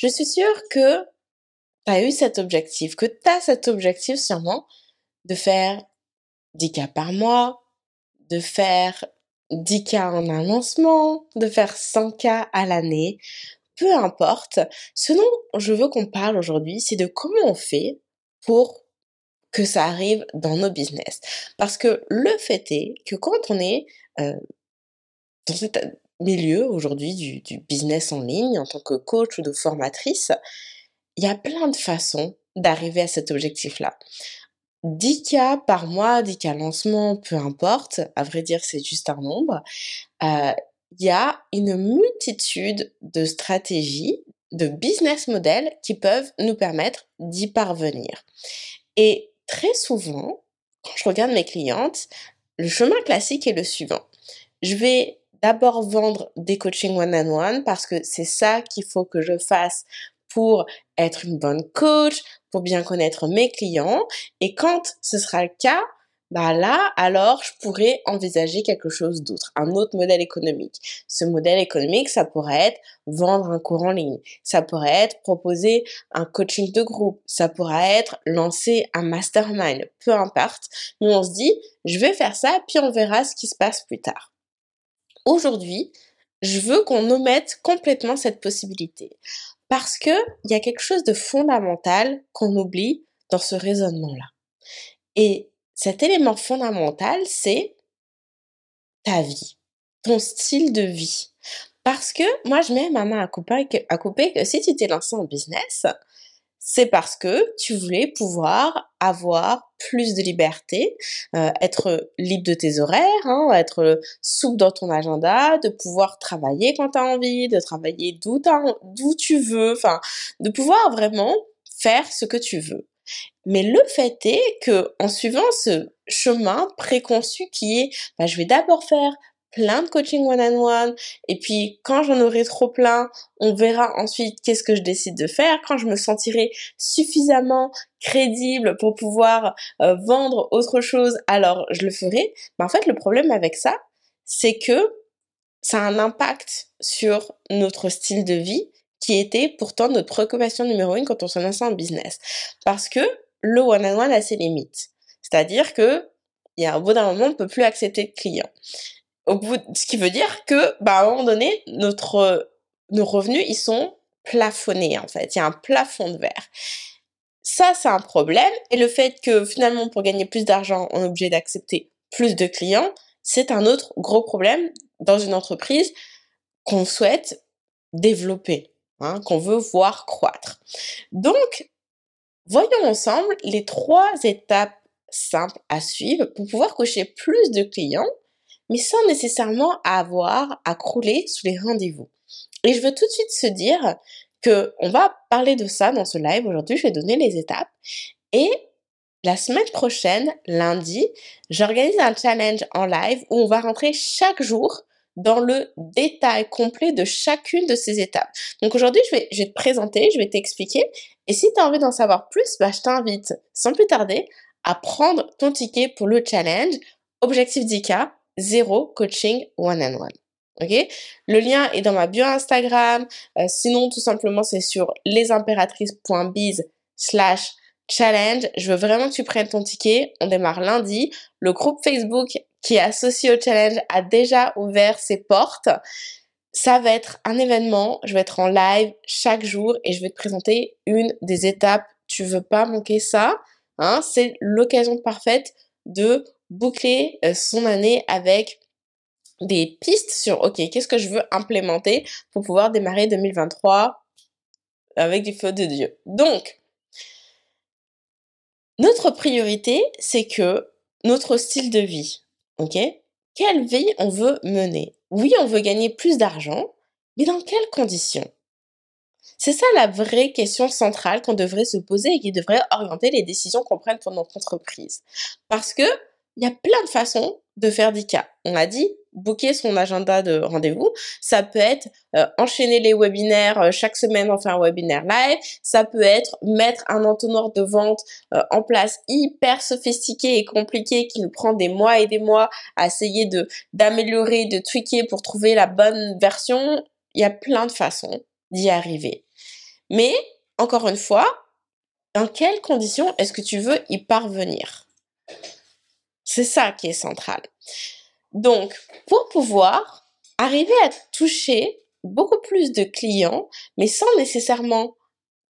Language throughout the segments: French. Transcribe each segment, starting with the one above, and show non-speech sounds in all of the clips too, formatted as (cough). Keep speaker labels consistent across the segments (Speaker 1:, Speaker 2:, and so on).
Speaker 1: Je suis sûre que tu as eu cet objectif, que tu as cet objectif sûrement de faire 10 cas par mois, de faire 10 cas en un lancement, de faire 100 cas à l'année, peu importe. Ce dont je veux qu'on parle aujourd'hui, c'est de comment on fait pour que ça arrive dans nos business. Parce que le fait est que quand on est euh, dans cet milieu aujourd'hui du, business en ligne, en tant que coach ou de formatrice, il y a plein de façons d'arriver à cet objectif-là. 10 cas par mois, 10 cas lancement, peu importe, à vrai dire c'est juste un nombre, euh, il y a une multitude de stratégies, de business models qui peuvent nous permettre d'y parvenir. Et très souvent, quand je regarde mes clientes, le chemin classique est le suivant. Je vais d'abord vendre des coachings one-on-one parce que c'est ça qu'il faut que je fasse pour être une bonne coach, pour bien connaître mes clients. Et quand ce sera le cas, bah là, alors je pourrais envisager quelque chose d'autre, un autre modèle économique. Ce modèle économique, ça pourrait être vendre un cours en ligne, ça pourrait être proposer un coaching de groupe, ça pourrait être lancer un mastermind, peu importe. Mais on se dit, je vais faire ça, puis on verra ce qui se passe plus tard. Aujourd'hui, je veux qu'on omette complètement cette possibilité. Parce que il y a quelque chose de fondamental qu'on oublie dans ce raisonnement-là. Et cet élément fondamental, c'est ta vie, ton style de vie. Parce que moi, je mets ma main à couper, à couper que si tu t'es lancé en business, c'est parce que tu voulais pouvoir avoir plus de liberté, euh, être libre de tes horaires, hein, être souple dans ton agenda, de pouvoir travailler quand tu as envie, de travailler d'où d'où tu veux, enfin, de pouvoir vraiment faire ce que tu veux. Mais le fait est que en suivant ce chemin préconçu qui est, bah, je vais d'abord faire plein de coaching one-on-one. Et puis, quand j'en aurai trop plein, on verra ensuite qu'est-ce que je décide de faire. Quand je me sentirai suffisamment crédible pour pouvoir euh, vendre autre chose, alors je le ferai. Mais en fait, le problème avec ça, c'est que ça a un impact sur notre style de vie qui était pourtant notre préoccupation numéro une quand on se lance en business. Parce que le one-on-one a ses limites. C'est-à-dire que, il y a, au bout d'un moment, on ne peut plus accepter de clients ce qui veut dire que, bah, à un moment donné, notre, nos revenus, ils sont plafonnés, en fait. Il y a un plafond de verre. Ça, c'est un problème. Et le fait que, finalement, pour gagner plus d'argent, on est obligé d'accepter plus de clients, c'est un autre gros problème dans une entreprise qu'on souhaite développer, hein, qu'on veut voir croître. Donc, voyons ensemble les trois étapes simples à suivre pour pouvoir cocher plus de clients mais sans nécessairement avoir à crouler sous les rendez-vous. Et je veux tout de suite se dire que on va parler de ça dans ce live aujourd'hui, je vais donner les étapes et la semaine prochaine, lundi, j'organise un challenge en live où on va rentrer chaque jour dans le détail complet de chacune de ces étapes. Donc aujourd'hui, je vais, te présenter, je vais t'expliquer. Et si tu as envie d'en savoir plus, bah, je t'invite sans plus tarder à prendre ton ticket pour le challenge Objectif 10K zéro coaching one-on-one. Ok? Le lien est dans ma bio Instagram. Euh, sinon, tout simplement, c'est sur lesimpératrices.biz slash challenge. Je veux vraiment que tu prennes ton ticket. On démarre lundi. Le groupe Facebook qui est associé au challenge a déjà ouvert ses portes. Ça va être un événement. Je vais être en live chaque jour et je vais te présenter une des étapes. Tu veux pas manquer ça. Hein? C'est l'occasion parfaite de boucler euh, son année avec des pistes sur, OK, qu'est-ce que je veux implémenter pour pouvoir démarrer 2023 avec du feu de Dieu? Donc, notre priorité, c'est que notre style de vie, OK Quelle vie on veut mener? Oui, on veut gagner plus d'argent, mais dans quelles conditions? C'est ça la vraie question centrale qu'on devrait se poser et qui devrait orienter les décisions qu'on prenne pour notre entreprise. Parce que il y a plein de façons de faire cas. On a dit, booker son agenda de rendez-vous. Ça peut être euh, enchaîner les webinaires, euh, chaque semaine on fait un webinaire live. Ça peut être mettre un entonnoir de vente euh, en place hyper sophistiqué et compliqué qui nous prend des mois et des mois à essayer de d'améliorer, de tweaker pour trouver la bonne version. Il y a plein de façons d'y arriver. Mais, encore une fois, dans quelles conditions est-ce que tu veux y parvenir? C'est ça qui est central. Donc, pour pouvoir arriver à toucher beaucoup plus de clients, mais sans nécessairement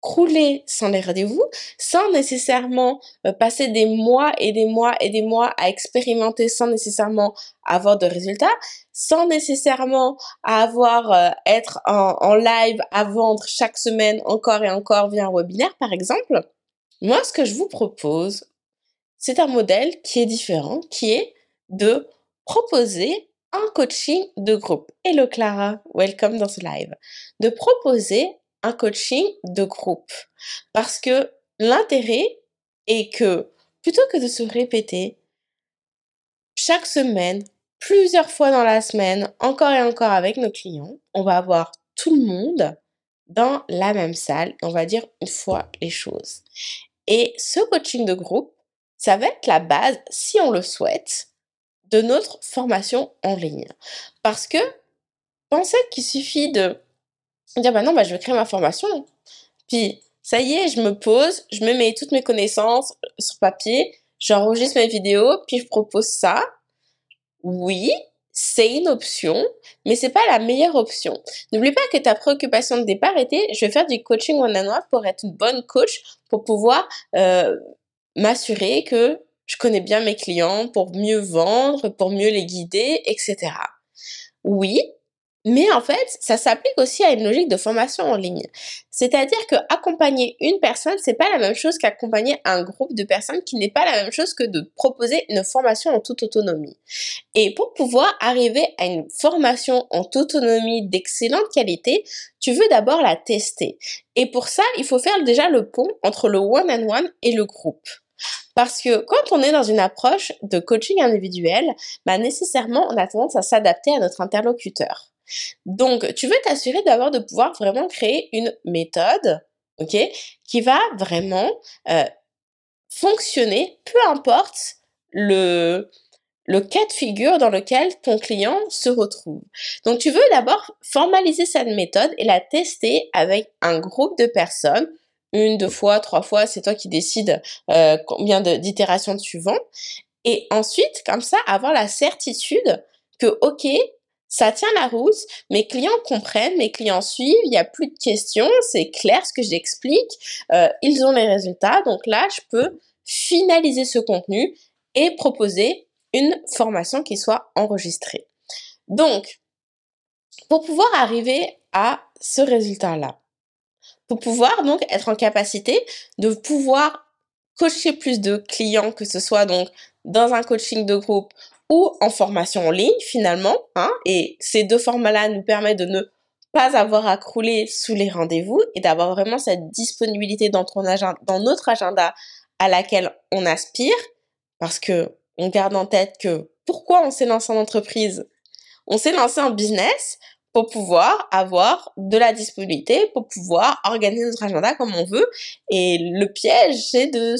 Speaker 1: crouler sans les rendez-vous, sans nécessairement euh, passer des mois et des mois et des mois à expérimenter sans nécessairement avoir de résultats, sans nécessairement avoir euh, être en, en live à vendre chaque semaine encore et encore via un webinaire par exemple. Moi, ce que je vous propose, c'est un modèle qui est différent, qui est de proposer un coaching de groupe. Hello Clara, welcome dans ce live. De proposer un coaching de groupe. Parce que l'intérêt est que plutôt que de se répéter chaque semaine, plusieurs fois dans la semaine, encore et encore avec nos clients, on va avoir tout le monde dans la même salle on va dire une fois les choses. Et ce coaching de groupe, ça va être la base, si on le souhaite, de notre formation en ligne. Parce que pensez qu'il suffit de dire bah non, bah je vais créer ma formation. Puis ça y est, je me pose, je me mets toutes mes connaissances sur papier, j'enregistre mes vidéos, puis je propose ça. Oui, c'est une option, mais c'est pas la meilleure option. N'oublie pas que ta préoccupation de départ était je vais faire du coaching one-on-one pour être une bonne coach, pour pouvoir euh, m'assurer que je connais bien mes clients pour mieux vendre, pour mieux les guider, etc. Oui, mais en fait, ça s'applique aussi à une logique de formation en ligne. C'est-à-dire que accompagner une personne, c'est pas la même chose qu'accompagner un groupe de personnes qui n'est pas la même chose que de proposer une formation en toute autonomie. Et pour pouvoir arriver à une formation en toute autonomie d'excellente qualité, tu veux d'abord la tester. Et pour ça, il faut faire déjà le pont entre le one-on-one et le groupe. Parce que quand on est dans une approche de coaching individuel, bah nécessairement, on a tendance à s'adapter à notre interlocuteur. Donc, tu veux t'assurer d'avoir de pouvoir vraiment créer une méthode, qui va vraiment euh, fonctionner, peu importe le le cas de figure dans lequel ton client se retrouve. Donc, tu veux d'abord formaliser cette méthode et la tester avec un groupe de personnes, une, deux fois, trois fois, c'est toi qui décides euh, combien d'itérations tu vends. Et ensuite, comme ça, avoir la certitude que, ok, ça tient la route, mes clients comprennent, mes clients suivent, il n'y a plus de questions, c'est clair ce que j'explique, euh, ils ont les résultats, donc là, je peux finaliser ce contenu et proposer une formation qui soit enregistrée. Donc, pour pouvoir arriver à ce résultat-là, pour pouvoir donc être en capacité de pouvoir coacher plus de clients, que ce soit donc dans un coaching de groupe ou en formation en ligne finalement. Hein, et ces deux formats-là nous permettent de ne pas avoir à crouler sous les rendez-vous et d'avoir vraiment cette disponibilité dans, dans notre agenda à laquelle on aspire. Parce que on garde en tête que pourquoi on s'est lancé en entreprise? On s'est lancé en business pour pouvoir avoir de la disponibilité, pour pouvoir organiser notre agenda comme on veut. Et le piège, c'est de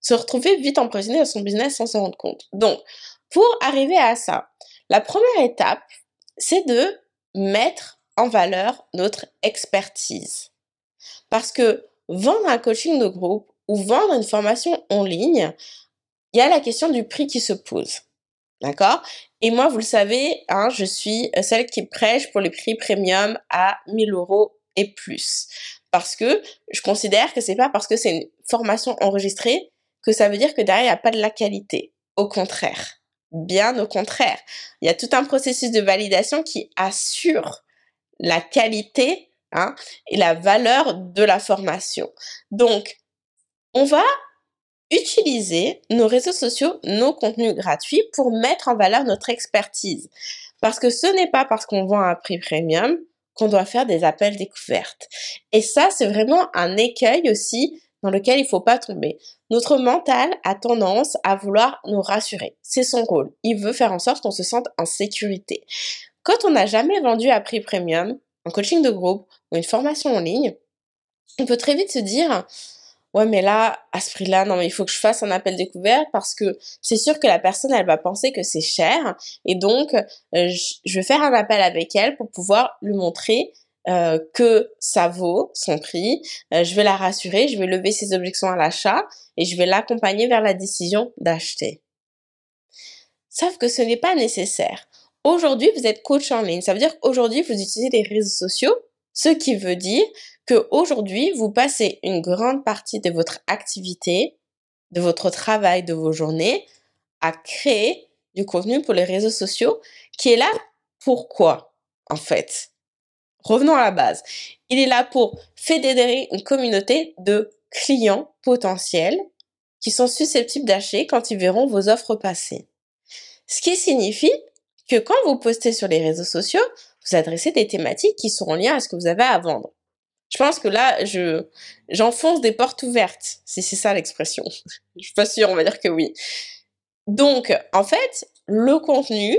Speaker 1: se retrouver vite emprisonné dans son business sans se rendre compte. Donc, pour arriver à ça, la première étape, c'est de mettre en valeur notre expertise. Parce que vendre un coaching de groupe ou vendre une formation en ligne, il y a la question du prix qui se pose. D'accord? Et moi, vous le savez, hein, je suis celle qui prêche pour les prix premium à 1000 euros et plus. Parce que je considère que c'est pas parce que c'est une formation enregistrée que ça veut dire que derrière, il n'y a pas de la qualité. Au contraire. Bien au contraire. Il y a tout un processus de validation qui assure la qualité hein, et la valeur de la formation. Donc, on va utiliser nos réseaux sociaux, nos contenus gratuits pour mettre en valeur notre expertise. Parce que ce n'est pas parce qu'on vend à prix premium qu'on doit faire des appels découvertes. Et ça, c'est vraiment un écueil aussi dans lequel il faut pas tomber. Notre mental a tendance à vouloir nous rassurer. C'est son rôle. Il veut faire en sorte qu'on se sente en sécurité. Quand on n'a jamais vendu à prix premium, un coaching de groupe ou une formation en ligne, on peut très vite se dire ouais mais là à ce prix-là non mais il faut que je fasse un appel découvert parce que c'est sûr que la personne elle va penser que c'est cher et donc euh, je vais faire un appel avec elle pour pouvoir lui montrer euh, que ça vaut son prix. Euh, je vais la rassurer, je vais lever ses objections à l'achat et je vais l'accompagner vers la décision d'acheter. Sauf que ce n'est pas nécessaire. Aujourd'hui, vous êtes coach en ligne. Ça veut dire qu'aujourd'hui, vous utilisez les réseaux sociaux, ce qui veut dire que aujourd'hui, vous passez une grande partie de votre activité, de votre travail, de vos journées à créer du contenu pour les réseaux sociaux qui est là pourquoi, en fait? Revenons à la base. Il est là pour fédérer une communauté de clients potentiels qui sont susceptibles d'acheter quand ils verront vos offres passer. Ce qui signifie que quand vous postez sur les réseaux sociaux, vous adressez des thématiques qui sont en lien à ce que vous avez à vendre. Je pense que là, je j'enfonce des portes ouvertes, si c'est ça l'expression. (laughs) je suis pas sûre, on va dire que oui. Donc, en fait, le contenu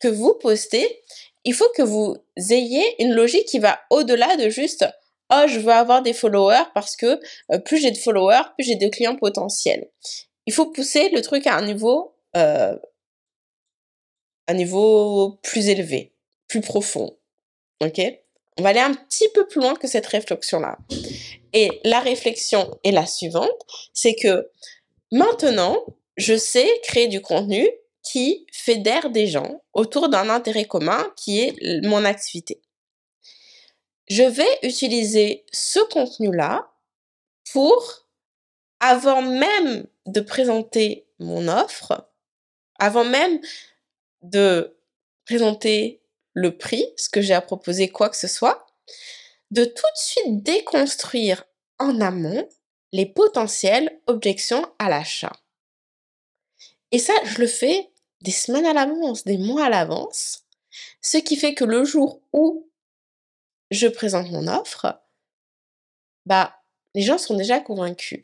Speaker 1: que vous postez, il faut que vous ayez une logique qui va au-delà de juste oh je veux avoir des followers parce que euh, plus j'ai de followers, plus j'ai de clients potentiels. Il faut pousser le truc à un niveau euh, un niveau plus élevé, plus profond. OK? On va aller un petit peu plus loin que cette réflexion là. Et la réflexion est la suivante, c'est que maintenant, je sais créer du contenu qui fédère des gens autour d'un intérêt commun qui est mon activité. Je vais utiliser ce contenu-là pour, avant même de présenter mon offre, avant même de présenter le prix, ce que j'ai à proposer, quoi que ce soit, de tout de suite déconstruire en amont les potentielles objections à l'achat. Et ça, je le fais des semaines à l'avance, des mois à l'avance, ce qui fait que le jour où je présente mon offre, bah, les gens sont déjà convaincus.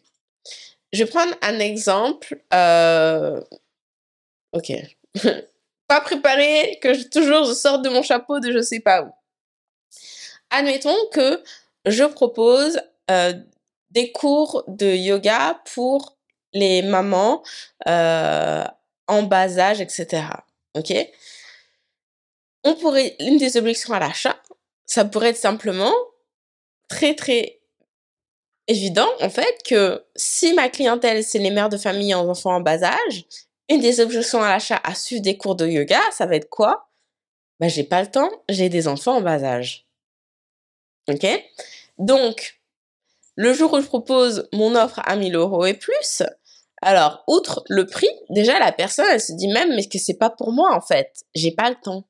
Speaker 1: Je vais prendre un exemple. Euh... Ok. (laughs) pas préparé, que je, toujours sors de mon chapeau de je sais pas où. Admettons que je propose euh, des cours de yoga pour les mamans euh, en bas âge, etc. Ok? On pourrait, une des objections à l'achat, ça pourrait être simplement très très évident en fait que si ma clientèle c'est les mères de famille en enfants en bas âge, une des objections à l'achat à suivre des cours de yoga, ça va être quoi? Bah j'ai pas le temps, j'ai des enfants en bas âge. Ok? Donc, le jour où je propose mon offre à 1000 euros et plus, alors, outre le prix, déjà la personne, elle se dit même, mais que c'est pas pour moi en fait? J'ai pas le temps.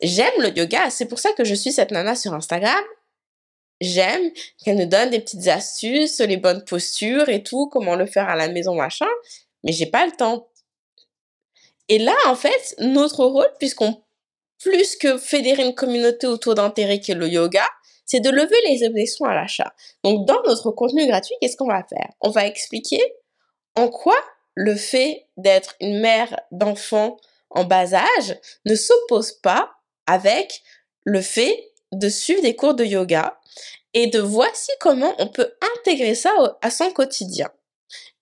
Speaker 1: J'aime le yoga, c'est pour ça que je suis cette nana sur Instagram. J'aime qu'elle nous donne des petites astuces, les bonnes postures et tout, comment le faire à la maison, machin. Mais j'ai pas le temps. Et là, en fait, notre rôle, puisqu'on, plus que fédérer une communauté autour d'intérêt que le yoga, c'est de lever les objections à l'achat. Donc, dans notre contenu gratuit, qu'est-ce qu'on va faire? On va expliquer en quoi le fait d'être une mère d'enfants en bas âge ne s'oppose pas avec le fait de suivre des cours de yoga et de voici comment on peut intégrer ça à son quotidien.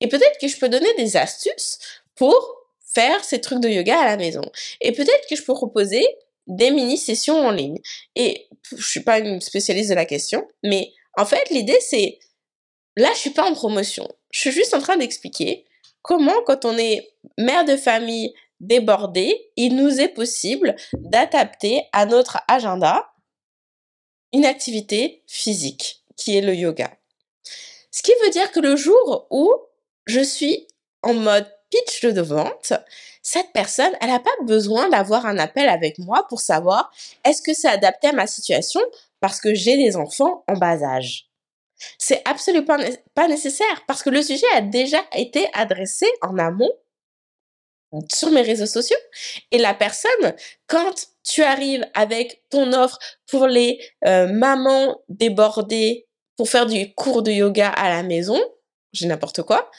Speaker 1: Et peut-être que je peux donner des astuces pour faire ces trucs de yoga à la maison. Et peut-être que je peux proposer des mini-sessions en ligne. Et je suis pas une spécialiste de la question, mais en fait, l'idée c'est, là, je suis pas en promotion. Je suis juste en train d'expliquer comment, quand on est mère de famille débordée, il nous est possible d'adapter à notre agenda une activité physique, qui est le yoga. Ce qui veut dire que le jour où je suis en mode pitch de vente, cette personne, elle n'a pas besoin d'avoir un appel avec moi pour savoir est-ce que c'est adapté à ma situation parce que j'ai des enfants en bas âge? C'est absolument pas nécessaire parce que le sujet a déjà été adressé en amont sur mes réseaux sociaux et la personne, quand tu arrives avec ton offre pour les euh, mamans débordées pour faire du cours de yoga à la maison, j'ai n'importe quoi,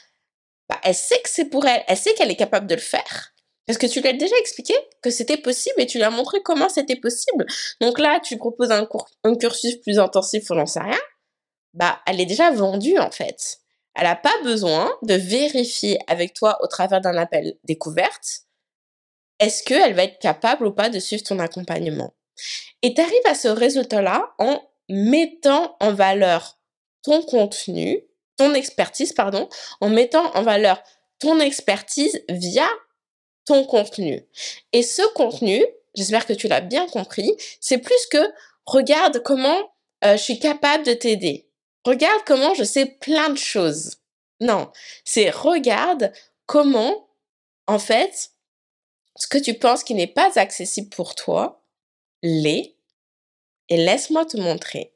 Speaker 1: bah, elle sait que c'est pour elle, elle sait qu'elle est capable de le faire. Parce que tu lui as déjà expliqué que c'était possible et tu lui as montré comment c'était possible. Donc là, tu proposes un, cours, un cursus plus intensif ou j'en sais rien bah, elle est déjà vendue en fait. Elle n'a pas besoin de vérifier avec toi au travers d'un appel découverte est-ce qu'elle va être capable ou pas de suivre ton accompagnement. Et tu arrives à ce résultat-là en mettant en valeur ton contenu, ton expertise, pardon, en mettant en valeur ton expertise via ton contenu. Et ce contenu, j'espère que tu l'as bien compris, c'est plus que regarde comment euh, je suis capable de t'aider. Regarde comment je sais plein de choses. Non, c'est regarde comment, en fait, ce que tu penses qui n'est pas accessible pour toi l'est et laisse-moi te montrer.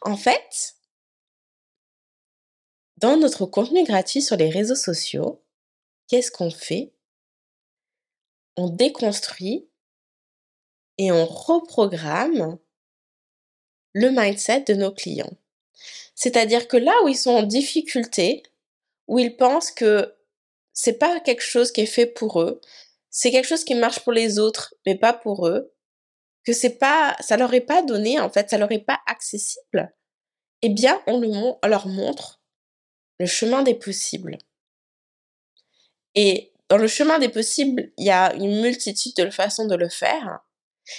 Speaker 1: En fait, dans notre contenu gratuit sur les réseaux sociaux, qu'est-ce qu'on fait? On déconstruit et on reprogramme le mindset de nos clients. C'est-à-dire que là où ils sont en difficulté, où ils pensent que c'est pas quelque chose qui est fait pour eux, c'est quelque chose qui marche pour les autres, mais pas pour eux, que c'est pas, ça leur est pas donné, en fait, ça leur est pas accessible, eh bien, on, leur montre le chemin des possibles. Et dans le chemin des possibles, il y a une multitude de façons de le faire.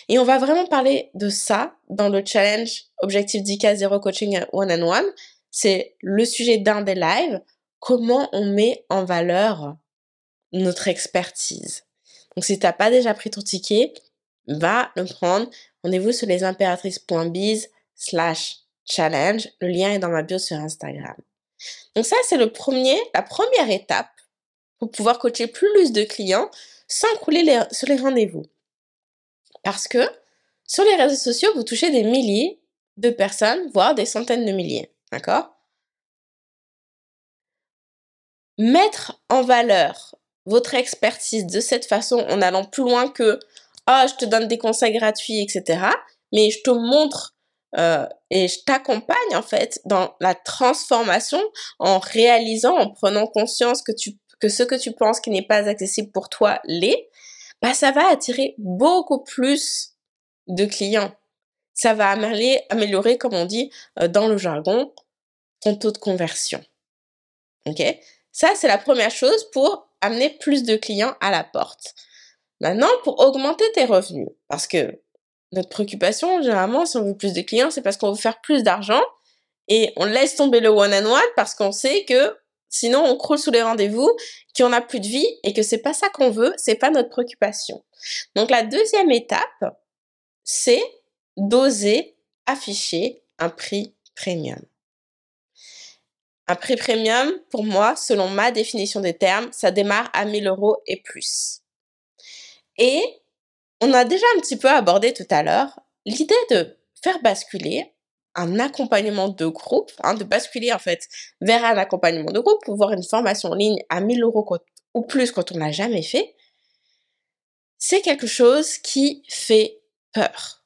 Speaker 1: Et on va vraiment parler de ça dans le challenge Objectif 10K Zero Coaching One on One. C'est le sujet d'un des lives. Comment on met en valeur notre expertise. Donc si tu n'as pas déjà pris ton ticket, va le prendre. Rendez-vous sur lesimpératrices.biz slash challenge. Le lien est dans ma bio sur Instagram. Donc ça, c'est la première étape pour pouvoir coacher plus de clients sans couler sur les rendez-vous. Parce que sur les réseaux sociaux, vous touchez des milliers de personnes, voire des centaines de milliers. D'accord? Mettre en valeur votre expertise de cette façon en allant plus loin que ah, je te donne des conseils gratuits, etc. Mais je te montre euh, et je t'accompagne en fait dans la transformation en réalisant, en prenant conscience que tu que ce que tu penses qui n'est pas accessible pour toi l'est, bah ça va attirer beaucoup plus de clients. Ça va améliorer, comme on dit euh, dans le jargon, ton taux de conversion. Ok? Ça c'est la première chose pour amener plus de clients à la porte. Maintenant, pour augmenter tes revenus, parce que notre préoccupation, généralement, si on veut plus de clients, c'est parce qu'on veut faire plus d'argent et on laisse tomber le one-on-one parce qu'on sait que sinon on croule sous les rendez-vous, qu'on n'a plus de vie et que c'est pas ça qu'on veut, c'est pas notre préoccupation. Donc la deuxième étape, c'est d'oser afficher un prix premium. Un prix premium, pour moi, selon ma définition des termes, ça démarre à 1000 euros et plus. Et on a déjà un petit peu abordé tout à l'heure l'idée de faire basculer un accompagnement de groupe, hein, de basculer en fait vers un accompagnement de groupe voir une formation en ligne à 1000 euros ou plus quand on l'a jamais fait, c'est quelque chose qui fait peur.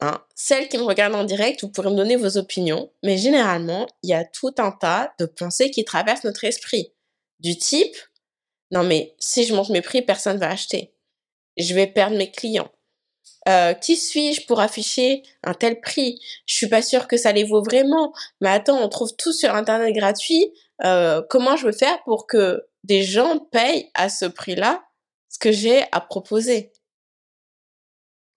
Speaker 1: Hein. Celles qui me regardent en direct, vous pourrez me donner vos opinions, mais généralement, il y a tout un tas de pensées qui traversent notre esprit. Du type, non mais si je monte mes prix, personne ne va acheter je vais perdre mes clients. Euh, qui suis-je pour afficher un tel prix? Je suis pas sûre que ça les vaut vraiment. Mais attends, on trouve tout sur internet gratuit. Euh, comment je veux faire pour que des gens payent à ce prix-là ce que j'ai à proposer?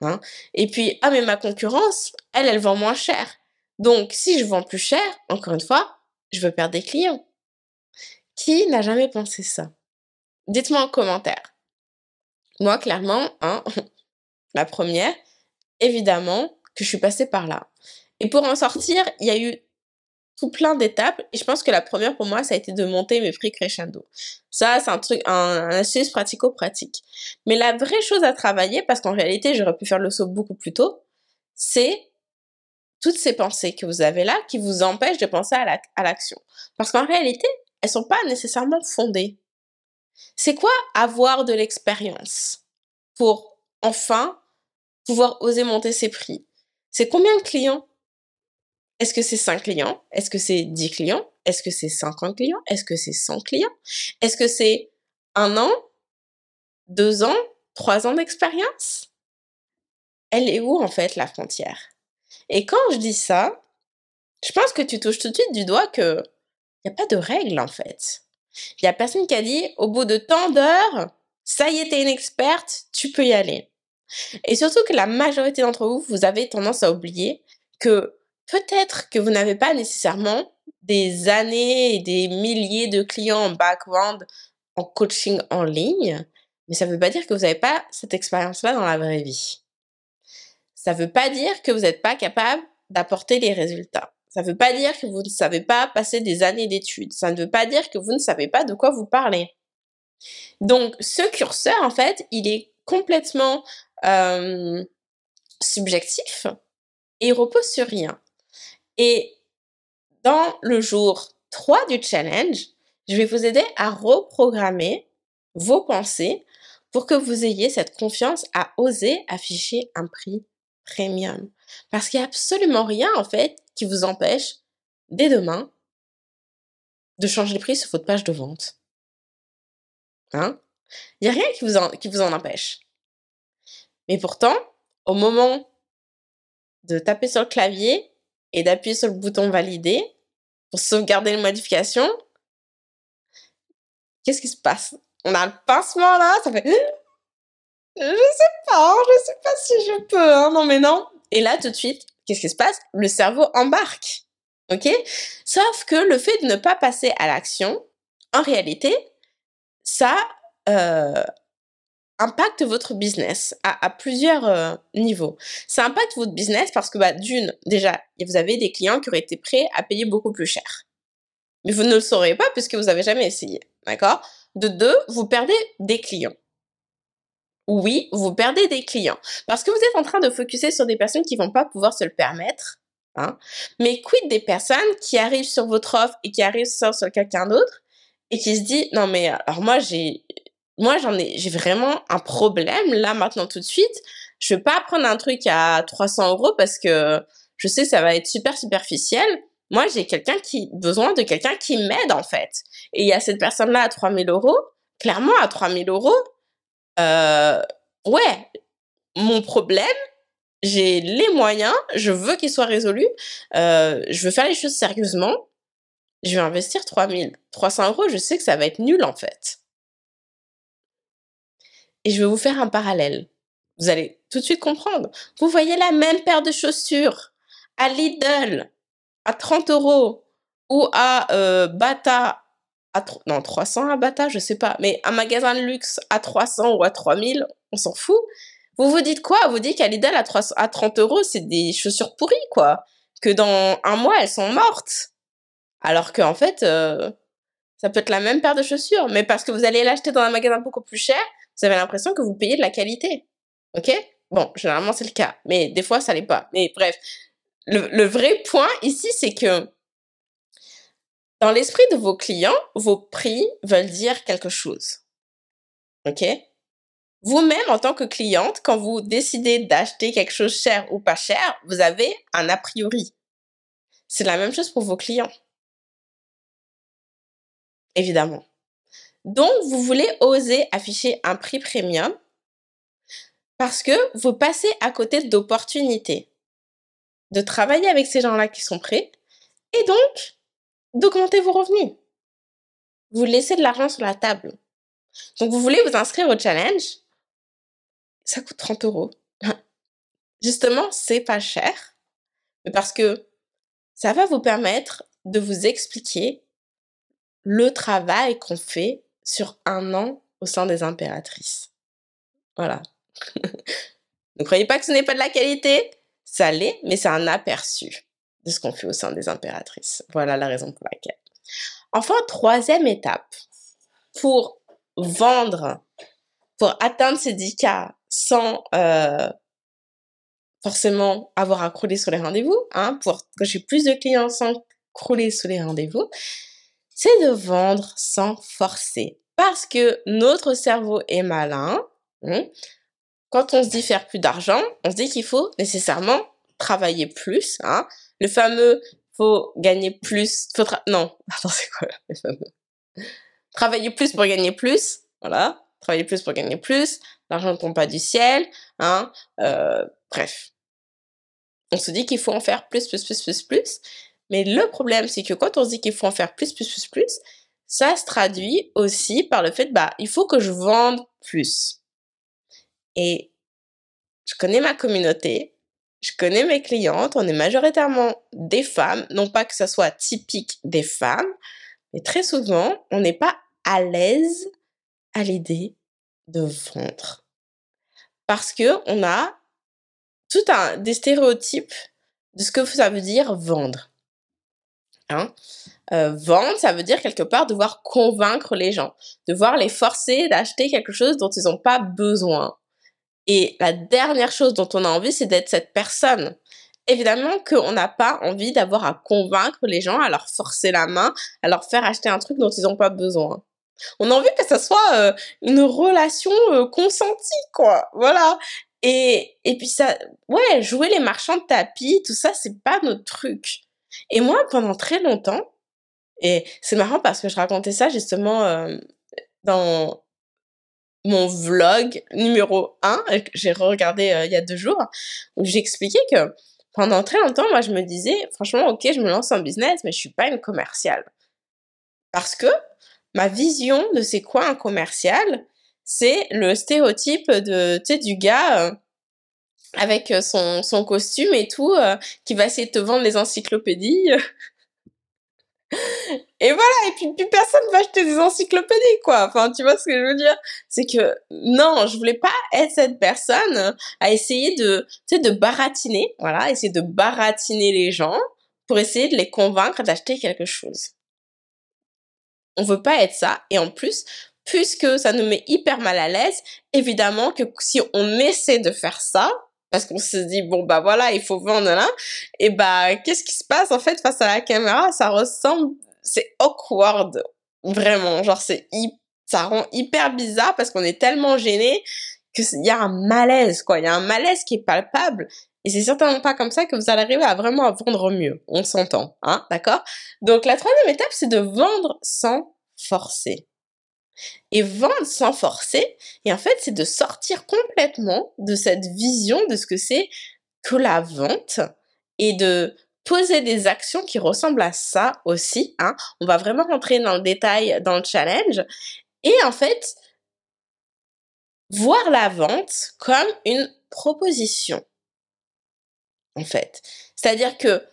Speaker 1: Hein? Et puis, ah mais ma concurrence, elle, elle vend moins cher. Donc, si je vends plus cher, encore une fois, je veux perdre des clients. Qui n'a jamais pensé ça? Dites-moi en commentaire. Moi, clairement, hein, (laughs) la première, évidemment que je suis passée par là. Et pour en sortir, il y a eu tout plein d'étapes. Et je pense que la première pour moi, ça a été de monter mes prix crescendo. Ça, c'est un truc, un, astuce pratico-pratique. Mais la vraie chose à travailler, parce qu'en réalité, j'aurais pu faire le saut beaucoup plus tôt, c'est toutes ces pensées que vous avez là qui vous empêchent de penser à l'action. parce qu'en réalité, elles sont pas nécessairement fondées. C'est quoi avoir de l'expérience pour enfin pouvoir oser monter ses prix? C'est combien de clients? Est-ce que c'est 5 clients? Est-ce que c'est 10 clients? Est-ce que c'est 50 clients? Est-ce que c'est 100 clients? Est-ce que c'est un an? Deux ans? Trois ans d'expérience? Elle est où en fait la frontière? Et quand je dis ça, je pense que tu touches tout de suite du doigt que n'y a pas de règle en fait. Il y a personne qui a dit, au bout de tant d'heures, ça y est, t'es une experte, tu peux y aller. Et surtout que la majorité d'entre vous, vous avez tendance à oublier que peut-être que vous n'avez pas nécessairement des années et des milliers de clients en background en coaching en ligne, mais ça ne veut pas dire que vous n'avez pas cette expérience-là dans la vraie vie. Ça ne veut pas dire que vous n'êtes pas capable d'apporter les résultats. Ça ne veut pas dire que vous ne savez pas passer des années d'études. Ça ne veut pas dire que vous ne savez pas de quoi vous parlez. Donc, ce curseur, en fait, il est complètement euh, subjectif et il repose sur rien. Et dans le jour 3 du challenge, je vais vous aider à reprogrammer vos pensées pour que vous ayez cette confiance à oser afficher un prix premium. Parce qu'il n'y a absolument rien, en fait, qui vous empêche, dès demain, de changer le prix sur votre page de vente. Hein? Il n'y a rien qui vous, en, qui vous en empêche. Mais pourtant, au moment de taper sur le clavier et d'appuyer sur le bouton valider pour sauvegarder les modifications, qu'est-ce qui se passe? On a le pincement là, ça fait... Je sais pas, je sais pas si je peux, hein, non mais non. Et là, tout de suite, qu'est-ce qui se passe? Le cerveau embarque, ok? Sauf que le fait de ne pas passer à l'action, en réalité, ça euh, impacte votre business à, plusieurs euh, niveaux. Ça impacte votre business parce que, bah, d'une, déjà, vous avez des clients qui auraient été prêts à payer beaucoup plus cher. Mais vous ne le saurez pas puisque vous n'avez jamais essayé, d'accord? De deux, vous perdez des clients. Oui, vous perdez des clients parce que vous êtes en train de focuser sur des personnes qui vont pas pouvoir se le permettre. Hein? Mais quid des personnes qui arrivent sur votre offre et qui arrivent sur, sur quelqu'un d'autre et qui se dit non mais alors moi j'ai moi j'en ai j'ai vraiment un problème là maintenant tout de suite je vais pas prendre un truc à 300 euros parce que je sais ça va être super superficiel moi j'ai quelqu'un qui besoin de quelqu'un qui m'aide en fait et il y a cette personne là à 3000 euros clairement à 3000 euros euh, ouais mon problème j'ai les moyens je veux qu'il soit résolu euh, je veux faire les choses sérieusement je vais investir 3000 300 euros je sais que ça va être nul en fait et je vais vous faire un parallèle. Vous allez tout de suite comprendre. Vous voyez la même paire de chaussures à Lidl à 30 euros ou à euh, Bata à non 300 à Bata, je sais pas, mais un magasin de luxe à 300 ou à 3000, on s'en fout. Vous vous dites quoi? Vous dites qu'à Lidl à, 300, à 30 euros, c'est des chaussures pourries, quoi. Que dans un mois, elles sont mortes. Alors qu'en fait, euh, ça peut être la même paire de chaussures, mais parce que vous allez l'acheter dans un magasin beaucoup plus cher, vous avez l'impression que vous payez de la qualité. Ok? Bon, généralement c'est le cas, mais des fois ça l'est pas. Mais bref, le, vrai point ici, c'est que dans l'esprit de vos clients, vos prix veulent dire quelque chose. Ok? Vous-même, en tant que cliente, quand vous décidez d'acheter quelque chose cher ou pas cher, vous avez un a priori. C'est la même chose pour vos clients. Évidemment. Donc, vous voulez oser afficher un prix premium parce que vous passez à côté d'opportunités de travailler avec ces gens-là qui sont prêts et donc d'augmenter vos revenus. Vous laissez de l'argent sur la table. Donc, vous voulez vous inscrire au challenge. Ça coûte 30 euros. (laughs) Justement, c'est pas cher, mais parce que ça va vous permettre de vous expliquer le travail qu'on fait sur un an au sein des impératrices. Voilà. (laughs) ne croyez pas que ce n'est pas de la qualité, ça l'est, mais c'est un aperçu de ce qu'on fait au sein des impératrices. Voilà la raison pour laquelle. Enfin, troisième étape, pour vendre, pour atteindre ces 10 cas sans euh, forcément avoir à crouler sur les rendez-vous, hein, pour que j'ai plus de clients sans crouler sur les rendez-vous, c'est de vendre sans forcer. Parce que notre cerveau est malin. Hein. Quand on se dit faire plus d'argent, on se dit qu'il faut nécessairement travailler plus. Hein. Le fameux faut gagner plus. Faut non, (laughs) attends, c'est quoi le fameux Travailler plus pour gagner plus. Voilà. Travailler plus pour gagner plus. L'argent ne tombe pas du ciel. Hein. Euh, bref. On se dit qu'il faut en faire plus, plus, plus, plus, plus. Mais le problème, c'est que quand on se dit qu'il faut en faire plus, plus, plus, plus, ça se traduit aussi par le fait, bah, il faut que je vende plus. Et je connais ma communauté, je connais mes clientes, on est majoritairement des femmes, non pas que ça soit typique des femmes, mais très souvent, on n'est pas à l'aise à l'idée de vendre. Parce que on a tout un, des stéréotypes de ce que ça veut dire vendre. Hein euh, vendre, ça veut dire quelque part devoir convaincre les gens, devoir les forcer d'acheter quelque chose dont ils n'ont pas besoin. Et la dernière chose dont on a envie, c'est d'être cette personne. Évidemment qu'on n'a pas envie d'avoir à convaincre les gens, à leur forcer la main, à leur faire acheter un truc dont ils n'ont pas besoin. On a envie que ça soit euh, une relation euh, consentie, quoi. Voilà. Et, et puis ça, ouais, jouer les marchands de tapis, tout ça, c'est pas notre truc. Et moi, pendant très longtemps, et c'est marrant parce que je racontais ça justement euh, dans mon vlog numéro 1, que j'ai regardé euh, il y a deux jours, où j'expliquais que pendant très longtemps, moi, je me disais, franchement, ok, je me lance en business, mais je suis pas une commerciale. Parce que ma vision de c'est quoi un commercial, c'est le stéréotype de, du gars euh, avec son, son costume et tout, qui va essayer de te vendre les encyclopédies. (laughs) Et voilà, et puis plus personne va acheter des encyclopédies, quoi. Enfin, tu vois ce que je veux dire? C'est que non, je voulais pas être cette personne à essayer de, tu sais, de baratiner, voilà, essayer de baratiner les gens pour essayer de les convaincre d'acheter quelque chose. On veut pas être ça, et en plus, puisque ça nous met hyper mal à l'aise, évidemment que si on essaie de faire ça, parce qu'on se dit bon bah voilà il faut vendre là et bah qu'est-ce qui se passe en fait face à la caméra? Ça ressemble c'est awkward vraiment. Genre c'est ça rend hyper bizarre parce qu'on est tellement gêné que il y a un malaise quoi. Il y a un malaise qui est palpable. Et c'est certainement pas comme ça que vous allez arriver à vraiment vendre mieux. On s'entend hein d'accord? Donc la troisième étape c'est de vendre sans forcer et vendre sans forcer. Et en fait, c'est de sortir complètement de cette vision de ce que c'est que la vente et de poser des actions qui ressemblent à ça aussi. Hein. On va vraiment rentrer dans le détail dans le challenge. Et en fait, voir la vente comme une proposition. En fait. C'est-à-dire que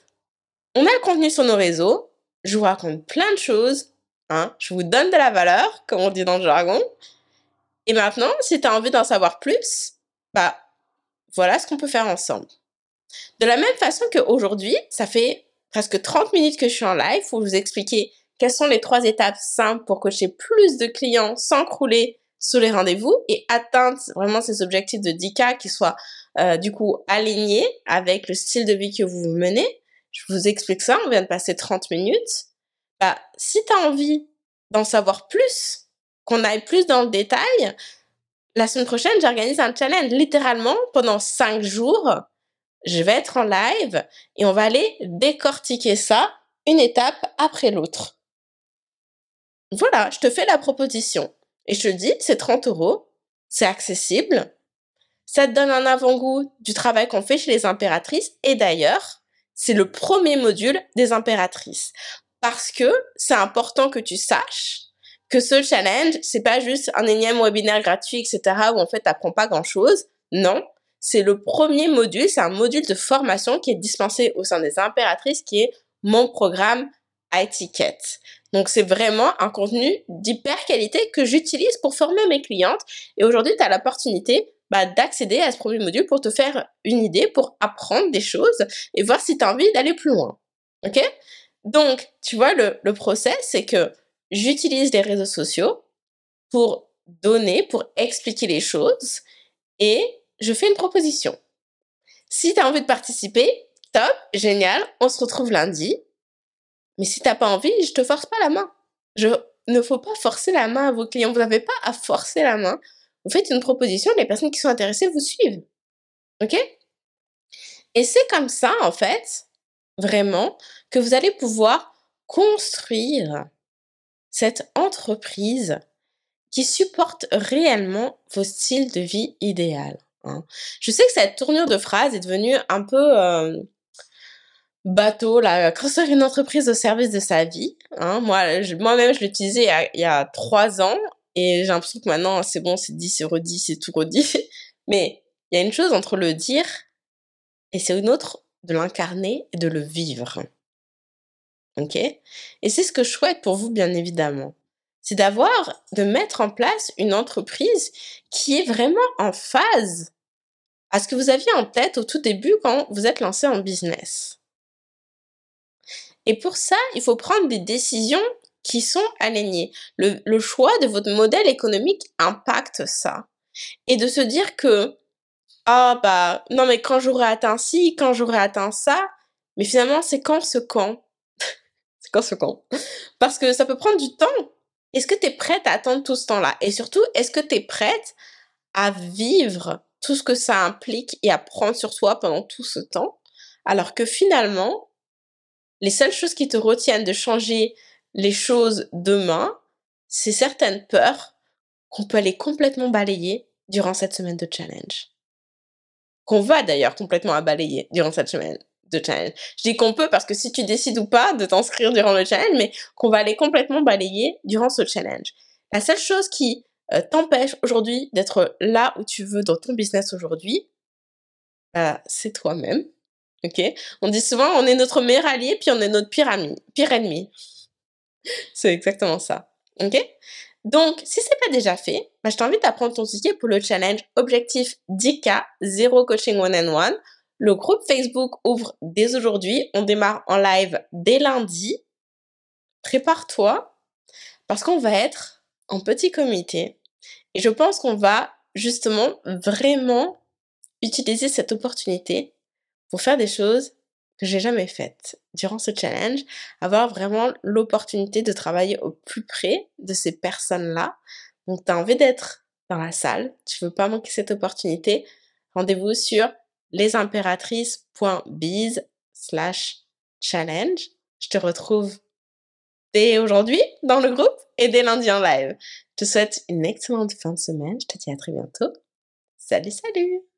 Speaker 1: on a le contenu sur nos réseaux, je vous raconte plein de choses, Hein? Je vous donne de la valeur, comme on dit dans le jargon. Et maintenant, si tu as envie d'en savoir plus, bah voilà ce qu'on peut faire ensemble. De la même façon qu'aujourd'hui, ça fait presque 30 minutes que je suis en live pour vous expliquer quelles sont les trois étapes simples pour coacher plus de clients sans crouler sous les rendez-vous et atteindre vraiment ces objectifs de 10K qui soient euh, du coup alignés avec le style de vie que vous menez. Je vous explique ça, on vient de passer 30 minutes. Bah, si tu as envie d'en savoir plus, qu'on aille plus dans le détail, la semaine prochaine, j'organise un challenge. Littéralement, pendant cinq jours, je vais être en live et on va aller décortiquer ça une étape après l'autre. Voilà, je te fais la proposition. Et je te dis, c'est 30 euros, c'est accessible, ça te donne un avant-goût du travail qu'on fait chez les impératrices. Et d'ailleurs, c'est le premier module des impératrices parce que c'est important que tu saches que ce challenge, c'est pas juste un énième webinaire gratuit, etc., où en fait, t'apprends pas grand chose. Non. C'est le premier module, c'est un module de formation qui est dispensé au sein des impératrices, qui est mon programme à étiquette. Donc, c'est vraiment un contenu d'hyper qualité que j'utilise pour former mes clientes. Et aujourd'hui, tu as l'opportunité bah, d'accéder à ce premier module pour te faire une idée, pour apprendre des choses et voir si tu as envie d'aller plus loin. OK? Donc, tu vois, le, le process, c'est que j'utilise les réseaux sociaux pour donner, pour expliquer les choses et je fais une proposition. Si tu as envie de participer, top, génial, on se retrouve lundi. Mais si t'as pas envie, je te force pas la main. Je ne faut pas forcer la main à vos clients. Vous n'avez pas à forcer la main. Vous faites une proposition, les personnes qui sont intéressées vous suivent. OK? Et c'est comme ça, en fait, vraiment, que vous allez pouvoir construire cette entreprise qui supporte réellement vos styles de vie idéal. Hein. Je sais que cette tournure de phrase est devenue un peu euh, bateau, là, construire une entreprise au service de sa vie. Hein. Moi, moi-même, je l'utilisais il, y a trois ans et j'ai l'impression que maintenant, c'est bon, c'est dit, c'est redit, c'est tout redit. (laughs) Mais Il y a une chose entre le dire et c'est une autre de l'incarner et de le vivre. Ok? Et c'est ce que je souhaite pour vous, bien évidemment. C'est d'avoir, de mettre en place une entreprise qui est vraiment en phase à ce que vous aviez en tête au tout début quand vous êtes lancé en business. Et pour ça, il faut prendre des décisions qui sont alignées. Le, le choix de votre modèle économique impacte ça. Et de se dire que, ah bah, non mais quand j'aurai atteint ci, quand j'aurai atteint ça, mais finalement c'est quand ce quand? (laughs) C'est quand ce quand? Parce que ça peut prendre du temps. Est-ce que tu es prête à attendre tout ce temps-là? Et surtout, est-ce que tu es prête à vivre tout ce que ça implique et à prendre sur toi pendant tout ce temps? Alors que finalement, les seules choses qui te retiennent de changer les choses demain, c'est certaines peurs qu'on peut aller complètement balayer durant cette semaine de challenge. Qu'on va d'ailleurs complètement balayer durant cette semaine de challenge. Je dis qu'on peut parce que si tu décides ou pas de t'inscrire durant le challenge, mais qu'on va aller complètement balayer durant ce challenge. La seule chose qui euh, t'empêche aujourd'hui d'être là où tu veux dans ton business aujourd'hui, bah, c'est toi-même. Ok? On dit souvent on est notre meilleur allié puis on est notre pire ami, pire ennemi. (laughs) c'est exactement ça. Ok? Donc, si c'est pas déjà fait, bah, je t'invite à prendre ton ticket pour le challenge Objectif 10K, Zero Coaching One and One. Le groupe Facebook ouvre dès aujourd'hui. On démarre en live dès lundi. Prépare-toi parce qu'on va être en petit comité et je pense qu'on va justement vraiment utiliser cette opportunité pour faire des choses que j'ai jamais faites durant ce challenge, avoir vraiment l'opportunité de travailler au plus près de ces personnes-là. Donc, tu as envie d'être dans la salle, tu veux pas manquer cette opportunité, rendez-vous sur lesimpératrices.biz slash challenge. Je te retrouve dès aujourd'hui dans le groupe et dès lundi en live. Je te souhaite une excellente fin de semaine. Je te dis à très bientôt. Salut, salut